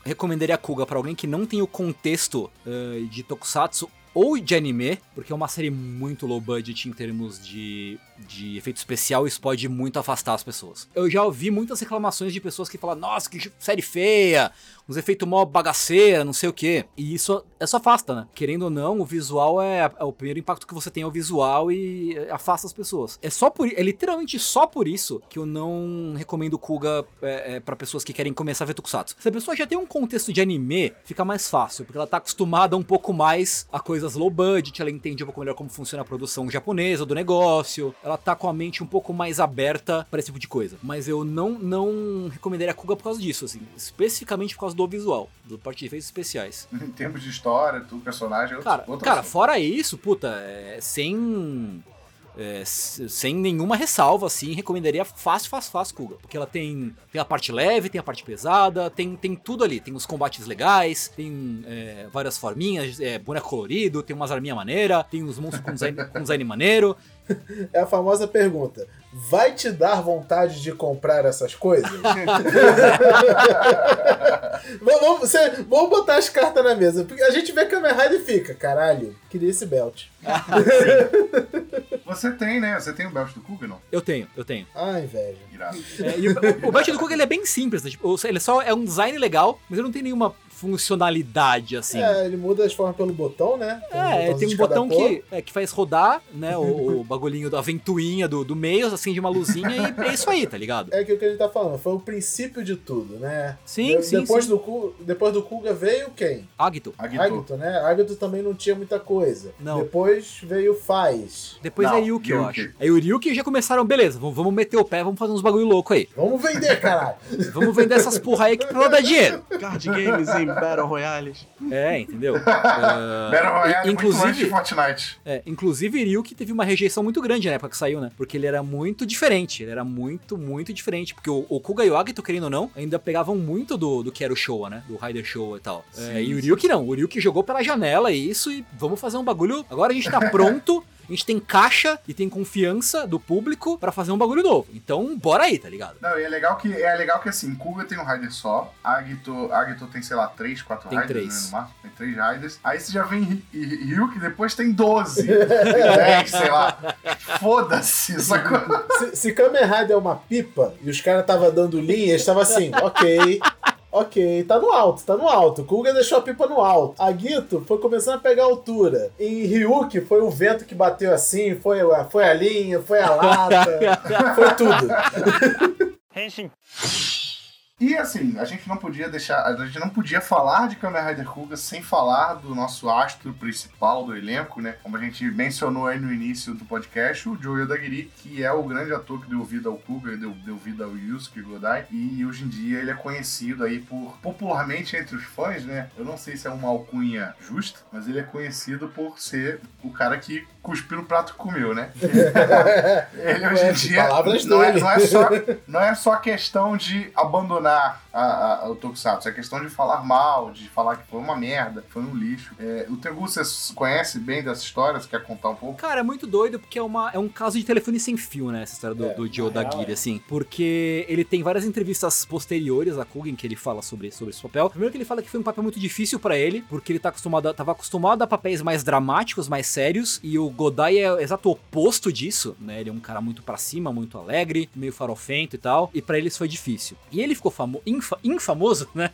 recomendaria a Kuga pra alguém que não tem o contexto eh, de Tokusatsu ou de anime, porque é uma série muito low budget em termos de, de efeito especial isso pode muito afastar as pessoas. Eu já ouvi muitas reclamações de pessoas que falam, nossa, que série feia, uns efeitos mó bagaceira, não sei o que. E isso, isso afasta, né? Querendo ou não, o visual é, é o primeiro impacto que você tem é o visual e é, afasta as pessoas. É só por é literalmente só por isso que eu não recomendo Kuga é, é, para pessoas que querem começar a ver Tokusatsu. Se a pessoa já tem um contexto de anime, fica mais fácil, porque ela tá acostumada um pouco mais a coisas low budget, ela entende um pouco melhor como funciona a produção japonesa do negócio, ela tá com a mente um pouco mais aberta para esse tipo de coisa. Mas eu não, não recomendaria a Kuga por causa disso, assim, especificamente por causa do visual, do parte de efeitos especiais. Em termos de história, do personagem, é outro, Cara, outro cara assunto. fora isso, puta, é, sem. É, sem nenhuma ressalva, assim, recomendaria fácil, fácil, fácil Kuga. Porque ela tem, tem a parte leve, tem a parte pesada, tem, tem tudo ali. Tem os combates legais, tem é, várias forminhas, é, boneco colorido, tem umas arminhas maneira, tem uns monstros com design, com design maneiro. É a famosa pergunta: vai te dar vontade de comprar essas coisas? vamos, vamos, você- vamos botar as cartas na mesa. Porque a gente vê Kamen Rider e fica, caralho, queria esse belt. Você tem, né? Você tem o belt do Kuga, não? Eu tenho, eu tenho. Ah, inveja. Irado. É, e o, o, o belt do Kuga ele é bem simples, né? Tipo, ele só é um design legal, mas ele não tem nenhuma funcionalidade, assim. É, ele muda as formas pelo botão, né? É, tem um de cada botão que, é, que faz rodar, né? O, o bagulhinho da ventoinha do, do meio, acende uma luzinha e é isso aí, tá ligado? É aquilo que a gente tá falando, foi o princípio de tudo, né? Sim, De- sim, depois sim. Do, depois do Kuga veio quem? Agito. Agito. Agito, né? Agito também não tinha muita coisa. Não. Depois veio Faz. Depois Não, é Ryuki, eu Ryuki. acho. Aí o Ryuki já começaram, beleza, vamos, vamos meter o pé, vamos fazer uns bagulho louco aí. Vamos vender, caralho! Vamos vender essas porra aí que pra dar dinheiro. Card games em Battle Royales. É, entendeu? Ah, Battle Royale e- é muito inclusive, Fortnite. é, inclusive Ryuki teve uma rejeição muito grande na época que saiu, né? Porque ele era muito diferente. Ele era muito, muito diferente. Porque o, o Kuga e o Agito, querendo ou não, ainda pegavam muito do, do que era o Showa, né? Do Rider Showa e tal. É, Sim, e o. Ryuki não. O Ryuki jogou pela janela isso e vamos fazer um bagulho. Agora a gente tá pronto. A gente tem caixa e tem confiança do público pra fazer um bagulho novo. Então, bora aí, tá ligado? Não, e é legal que é legal que assim, Kuga tem um Rider só, Agito, Agito tem, sei lá, 3, 4 Tem Riders, três. né, no máximo, tem 3 Riders. Aí você já vem Ry- Ry- Ryuki, depois tem 12, tem 10, sei lá. Foda-se, sacou? Se, se Kamen Rider é uma pipa e os caras tava dando linha, eles estavam assim, ok. Ok, tá no alto, tá no alto. Kuga deixou a pipa no alto. Agito foi começando a pegar altura. Em Ryuki foi o vento que bateu assim, foi, a- foi a linha, foi a lata, foi tudo. E assim, a gente não podia deixar, a gente não podia falar de Kamen Rider Kuga sem falar do nosso astro principal do elenco, né? Como a gente mencionou aí no início do podcast, o Joe Yodagiri, que é o grande ator que deu vida ao Kuga, deu, deu vida ao Yusuke Godai, e hoje em dia ele é conhecido aí por, popularmente entre os fãs, né? Eu não sei se é uma alcunha justa, mas ele é conhecido por ser o cara que cuspiu no prato que comeu, né? Ele hoje em dia palavras não é, não, é só, não é só questão de abandonar a- a- o Tokusatsu, é questão de falar mal, de falar que foi uma merda, foi um lixo. É, o Tegu, você conhece bem dessa história? Você quer contar um pouco? Cara, é muito doido porque é, uma, é um caso de telefone sem fio, né? Essa história do, É, do Joe na real, Dagiri, é. assim. Porque ele tem várias entrevistas posteriores a Kuga em que ele fala sobre, sobre esse papel. Primeiro que ele fala que foi um papel muito difícil pra ele, porque ele tá acostumado tava acostumado a papéis mais dramáticos, mais sérios, e o Godai é o exato oposto disso, né? Ele é um cara muito pra cima, muito alegre, meio farofento e tal, e pra ele isso foi difícil. E ele ficou famo infa infamoso, né?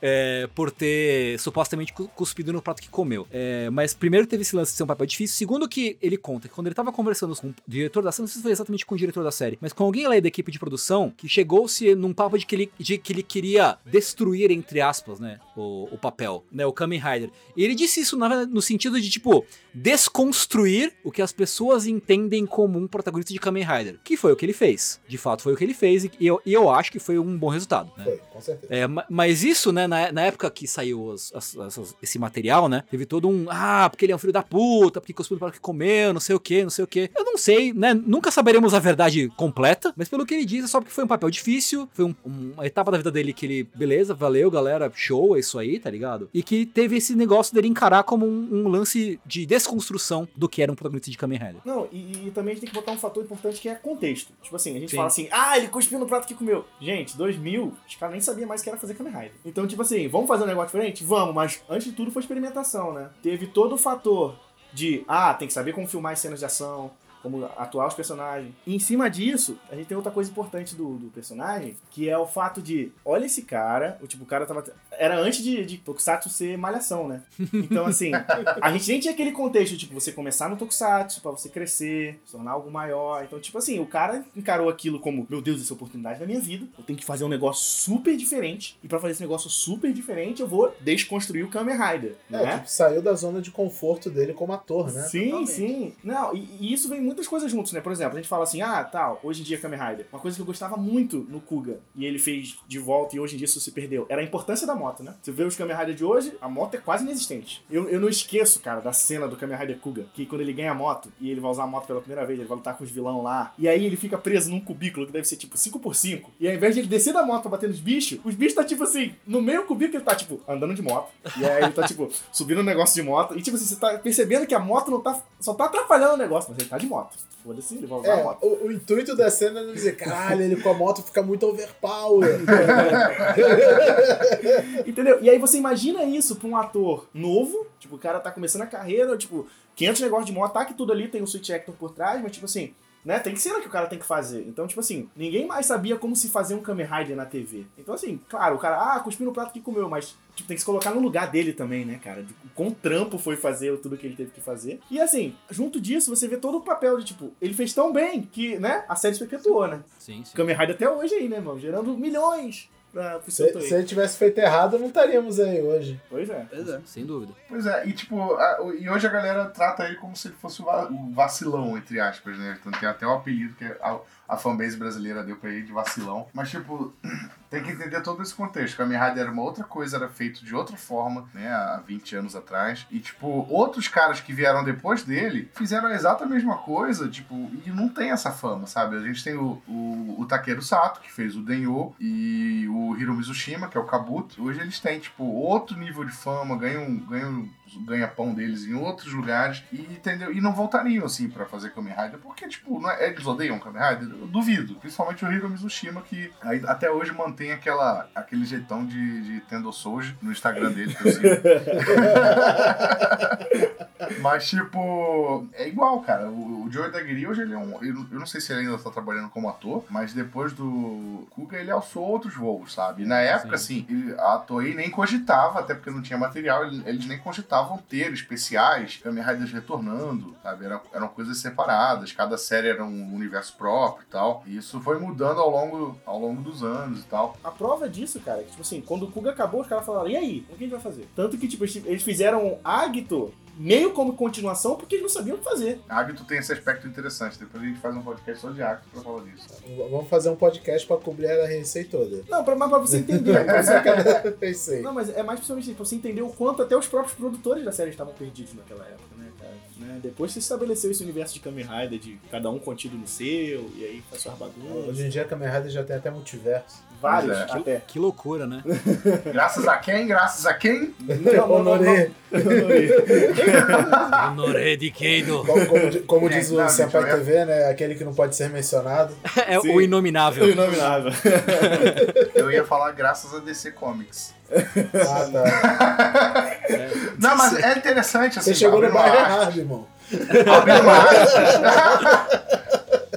É, por ter supostamente cu- cuspido no prato que comeu. É, mas primeiro teve esse lance de ser um papel difícil. Segundo que ele conta que quando ele tava conversando com o diretor da série, não sei se foi exatamente com o diretor da série, mas com alguém lá da equipe de produção, que chegou-se num papo de que ele, de que ele queria destruir, entre aspas, né, o, o papel, né, o Kamen Rider. E ele disse isso na- no sentido de, tipo, desconstruir o que as pessoas entendem como um protagonista de Kamen Rider. Que foi o que ele fez. De fato, foi o que ele fez e eu, e eu acho que foi um bom resultado, né? Foi, com certeza. É, ma- mas isso, né, na, na época que saiu as- as- essas- esse material, né, teve todo um, ah, porque ele é um filho da puta, porque cuspiu para o que comeu, não sei o que, não sei o que. Eu não sei, né, nunca saberemos a verdade completa, mas pelo que ele diz, é só porque foi um papel difícil, foi um- uma etapa da vida dele que ele, beleza, valeu, galera, show, é isso aí, tá ligado? E que teve esse negócio dele encarar como um, um lance de desconstrução do que era um protagonista de Kamen Rider. Não, e, e também a gente tem que botar um fator importante que é contexto. Tipo assim, a gente Sim. fala assim, ah, ele cuspiu no prato que comeu. Gente, 2000, os caras nem sabiam mais o que era fazer Kamen Rider. Então, tipo assim, vamos fazer um negócio diferente? Vamos, mas antes de tudo foi experimentação, né? Teve todo o fator de, ah, tem que saber como filmar as cenas de ação, como atuar os personagens. E em cima disso, a gente tem outra coisa importante do, do personagem, que é o fato de, olha esse cara, o tipo, o cara tava. Era antes de, de Tokusatsu ser malhação, né? Então, assim, a gente nem tinha aquele contexto, tipo, você começar no Tokusatsu pra você crescer, se tornar algo maior. Então, tipo assim, o cara encarou aquilo como, meu Deus, essa é a oportunidade da minha vida. Eu tenho que fazer um negócio super diferente. E pra fazer esse negócio super diferente, eu vou desconstruir o Kamen Rider, É, né? tipo, saiu da zona de conforto dele como ator, né? Sim, Totalmente. sim. Não, e, e isso vem muitas coisas juntos, né? Por exemplo, a gente fala assim, ah, tal, hoje em dia Kamen Rider. Uma coisa que eu gostava muito no Kuga, e ele fez de volta e hoje em dia isso se perdeu, era a importância da moto, né? Você vê os Kamen Rider de hoje, a moto é quase inexistente. Eu, eu não esqueço, cara, da cena do Kamen Rider Kuga, que quando ele ganha a moto, e ele vai usar a moto pela primeira vez, ele vai lutar com os vilão lá, e aí ele fica preso num cubículo que deve ser tipo 5x5, e ao invés de ele descer da moto pra bater nos bichos, os bichos tá tipo assim, no meio do cubículo ele tá tipo andando de moto, e aí ele tá tipo subindo um negócio de moto, e tipo assim, você tá percebendo que a moto não tá, só tá atrapalhando o negócio, mas ele tá de moto. Foda-se, ele vai usar a É, moto. o, o intuito da cena é não dizer, caralho, ele com a moto fica muito overpower. Entendeu? E aí você imagina isso pra um ator novo, tipo, o cara tá começando a carreira, tipo, 500 negócios de moto, tá que tudo ali tem um switch actor por trás, mas tipo assim, né? Tem cena que o cara tem que fazer. Então, tipo assim, ninguém mais sabia como se fazer um Kamen Rider na TV. Então, assim, claro, o cara, ah, cuspiu no prato que comeu, mas tipo, tem que se colocar no lugar dele também, né, cara? De, com trampo foi fazer tudo que ele teve que fazer. E assim, junto disso, você vê todo o papel de, tipo, ele fez tão bem que, né, a série se perpetuou, né? Sim, sim. Kamen Rider até hoje aí, né, mano? Gerando milhões pra, pro seu Se, se ele tivesse feito errado, não estaríamos aí hoje. Pois é. Pois é. Sem dúvida. Pois é, e tipo, a- o- e hoje a galera trata ele como se ele fosse o va- o vacilão, entre aspas, né? Então tem até o apelido que a, a fanbase brasileira deu pra ele de vacilão. Mas, tipo, tem que entender todo esse contexto. Kamen Rider era uma outra coisa, era feito de outra forma, né? Há 20 anos atrás. E, tipo, outros caras que vieram depois dele fizeram a exata mesma coisa, tipo, e não tem essa fama, sabe? A gente tem o, o, o Takeru Sato, que fez o Denyo, e o Hiro Mizushima, que é o Kabuto. Hoje eles têm, tipo, outro nível de fama, ganham, ganham ganha-pão deles em outros lugares e entendeu e não voltariam assim pra fazer Kamen Rider porque tipo não é- eles odeiam Kamen Rider eu duvido principalmente o Hiro Mizushima que aí, até hoje mantém aquela aquele jeitão de, de Tendo Souji no Instagram dele que eu sigo. Mas, tipo, é igual, cara. O, o Joey Dagiri hoje ele é um. Eu, eu não sei se ele ainda tá trabalhando como ator, mas depois do Kuga ele alçou outros voos, sabe? E na época, assim, ele- a Toei nem cogitava, até porque não tinha material, ele- eles nem cogitavam ter especiais, Kamen Riders retornando, sabe? Era- eram coisas separadas, cada série era um universo próprio e tal. E isso foi mudando ao longo, ao longo dos anos e tal. A prova disso, cara, é que, tipo assim, quando o Kuga acabou, os caras falaram, e aí? O que a gente vai fazer? Tanto que, tipo, eles- fizeram Agito meio como continuação porque eles não sabiam o que fazer. Agito tem esse aspecto interessante, depois a gente faz um podcast só de Agito pra falar disso. Vamos fazer um podcast pra cobrir a RC toda. Não, pra, mas pra você entender. pra você- pensei. não, mas é mais principalmente pra você entender o quanto até os próprios produtores da série estavam perdidos naquela época, né, cara? Né? Depois se estabeleceu esse universo de Kamen Rider, de cada um contido no seu, e aí faz suas bagunças. Hoje em dia, Kamen Rider já tem até multiverso. Vários, é. até. Que loucura, né? Graças a quem? Graças a quem? Honoré. Honoré de Keido. Como, como como diz É, o Senpai TV, né? Aquele que não pode ser mencionado. É Sim. o inominável. Inominável. Eu ia falar graças a DC Comics. Ah, tá. Não, mas é interessante assim. Você chegou no bairro aspas- errado, irmão. Abrindo uma aspas.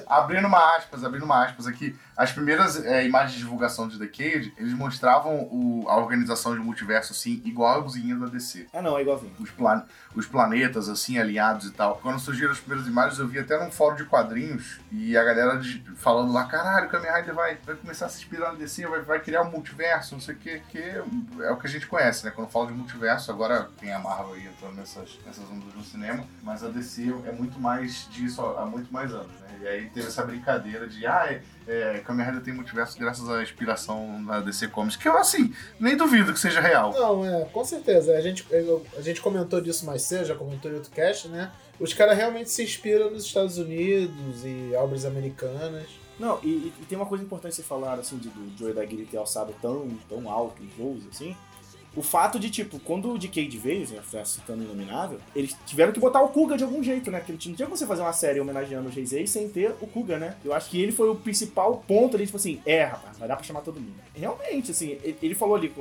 abrindo uma aspas, abrindo uma aspas aqui. As primeiras é, imagens de divulgação de Decade, eles mostravam o- a organização de multiverso assim, igualzinha da DC. Ah, não, é igualzinho. Os, plan- os planetas, assim, alinhados e tal. Quando surgiram as primeiras imagens, eu vi até num fórum de quadrinhos e a galera de- falando lá, caralho, o Kamen Rider vai, vai começar a se inspirar na DC, vai, vai criar um multiverso, não sei o quê, que é o que a gente conhece, né? Quando fala de multiverso, agora tem a Marvel aí entrando nessas, nessas ondas no cinema, mas a DC é muito mais disso há há muito mais anos, né? E aí teve essa brincadeira de, ah, é, é, Kamen Rider tem multiverso graças à inspiração na DC Comics, que eu, assim, nem duvido que seja real. Não, é, com certeza. A gente, eu- a gente comentou disso mais cedo, já comentou em outro cast, né? Os caras realmente se inspiram nos Estados Unidos e obras americanas. Não, e, e- tem uma coisa importante você falar, assim, de, do Joey Dagiri ter alçado tão, tão alto os voos, assim. O fato de, tipo, quando o Decade veio, já citando o Inominável, eles tiveram que botar o Kuga de algum jeito, né? Porque não tinha como você fazer uma série homenageando o Heisei sem ter o Kuga, né? Eu acho que ele foi o principal ponto ali, tipo assim, é, rapaz, vai dar pra chamar todo mundo. Realmente, assim, ele, falou ali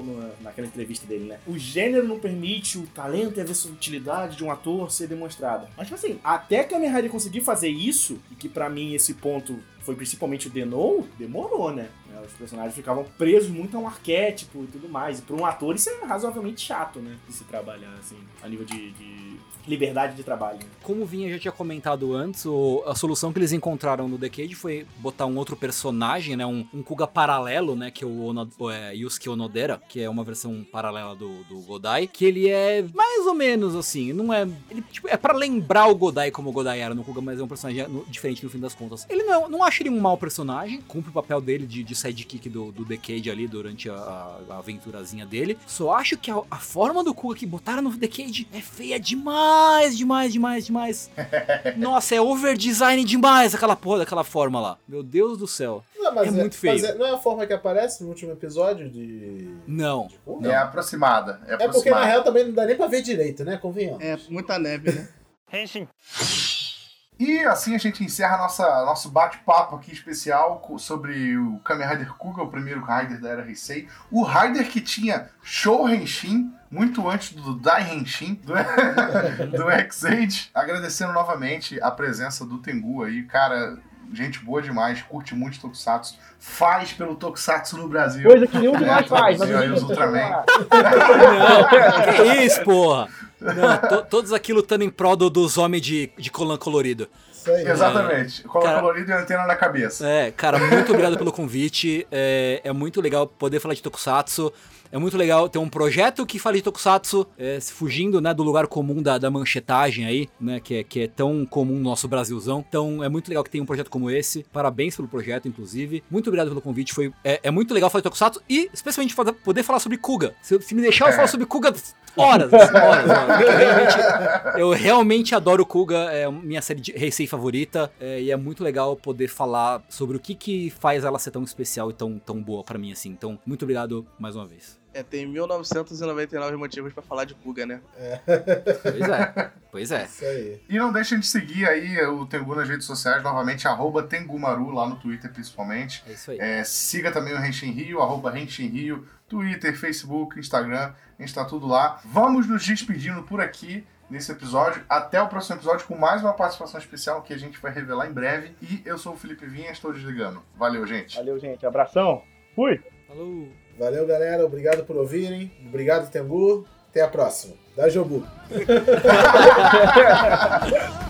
naquela entrevista dele, né? O gênero não permite o talento e a versatilidade de um ator ser demonstrada. Mas, tipo assim, até Kamen Rider conseguir fazer isso, e que pra mim esse ponto foi principalmente o Denou, demorou, né? Os personagens ficavam presos muito a um arquétipo e tudo mais. E pra um ator isso é razoavelmente chato, né? De se trabalhar, assim, a nível de, de liberdade de trabalho. né? Como o Vinha já tinha comentado antes, o- a solução que eles encontraram no Decade foi botar um outro personagem, né? Um, um Kuga paralelo, né? Que é o, Ono, é, Yusuke Onodera, que é uma versão paralela do, do Godai. Que ele é mais ou menos assim, não é... Ele tipo, é pra lembrar o Godai como o Godai era no Kuga, mas é um personagem no- diferente no fim das contas. Ele não, não acha ele um mau personagem, cumpre o papel dele de, de sidekick do, do Decade ali durante a, a- aventurazinha dele. Só acho que a, a forma do Kuga que botaram no Decade é feia demais, demais, demais, demais. Nossa, é over design demais aquela porra daquela forma lá. Meu Deus do céu. Não, mas É muito feio. mas é- não é a forma que aparece no último episódio de. Não. de Kuga? É aproximada. É É porque na aproximada. real também não dá nem pra ver direito, né? Convenhamos. É, muita neve, né? E assim a gente encerra nossa, nosso bate-papo aqui especial sobre o Kamen Rider Kuga, o primeiro Rider da era Heisei. O Rider que tinha Show Henshin, muito antes do Dai Henshin, do, do X-Age. Agradecendo novamente a presença do Tengu aí. Cara, gente boa demais, curte muito Tokusatsu, faz pelo Tokusatsu no Brasil. Coisa que nenhum de nós É, faz. produziu aí os Mas Ultraman. Não, que isso, porra? Não, to- todos aqui lutando em prol do- dos homens de, de colã colorido. Isso aí. Exatamente. Cola Cara- colorido e antena na cabeça. É, cara, muito obrigado pelo convite. É, é muito legal poder falar de Tokusatsu. É muito legal ter um projeto que fale de Tokusatsu, é, fugindo né, do lugar comum da, da manchetagem aí, né? Que é, que é tão comum no nosso Brasilzão. Então é muito legal que tenha um projeto como esse. Parabéns pelo projeto, inclusive. Muito obrigado pelo convite. Foi, é, é muito legal falar de Tokusatsu e, especialmente, poder falar sobre Kuga. Se, se me deixar eu É. falar sobre Kuga horas, horas, horas. Eu realmente, eu realmente adoro Kuga, é minha série de Heisei favorita. é, e é muito legal poder falar sobre o que, que faz ela ser tão especial e tão, tão boa pra mim, assim. Então, muito obrigado mais uma vez. É, tem 1999 motivos pra falar de Kuga, né? Pois é, pois é. Isso aí. E não deixem de seguir aí o Tengu nas redes sociais, novamente, arroba Tengumaru, lá no Twitter principalmente. É isso aí. É, siga também o Renshin Rio, arroba Renshin Rio, Twitter, Facebook, Instagram, a gente tá tudo lá. Vamos nos despedindo por aqui nesse episódio. Até o próximo episódio com mais uma participação especial que a gente vai revelar em breve. E eu sou o Felipe Vinha, estou desligando. Valeu, gente. Valeu, gente. Abração. Fui. Falou! Valeu, galera. Obrigado por ouvirem. Obrigado, Tengu. Até a próxima. Da Jobu.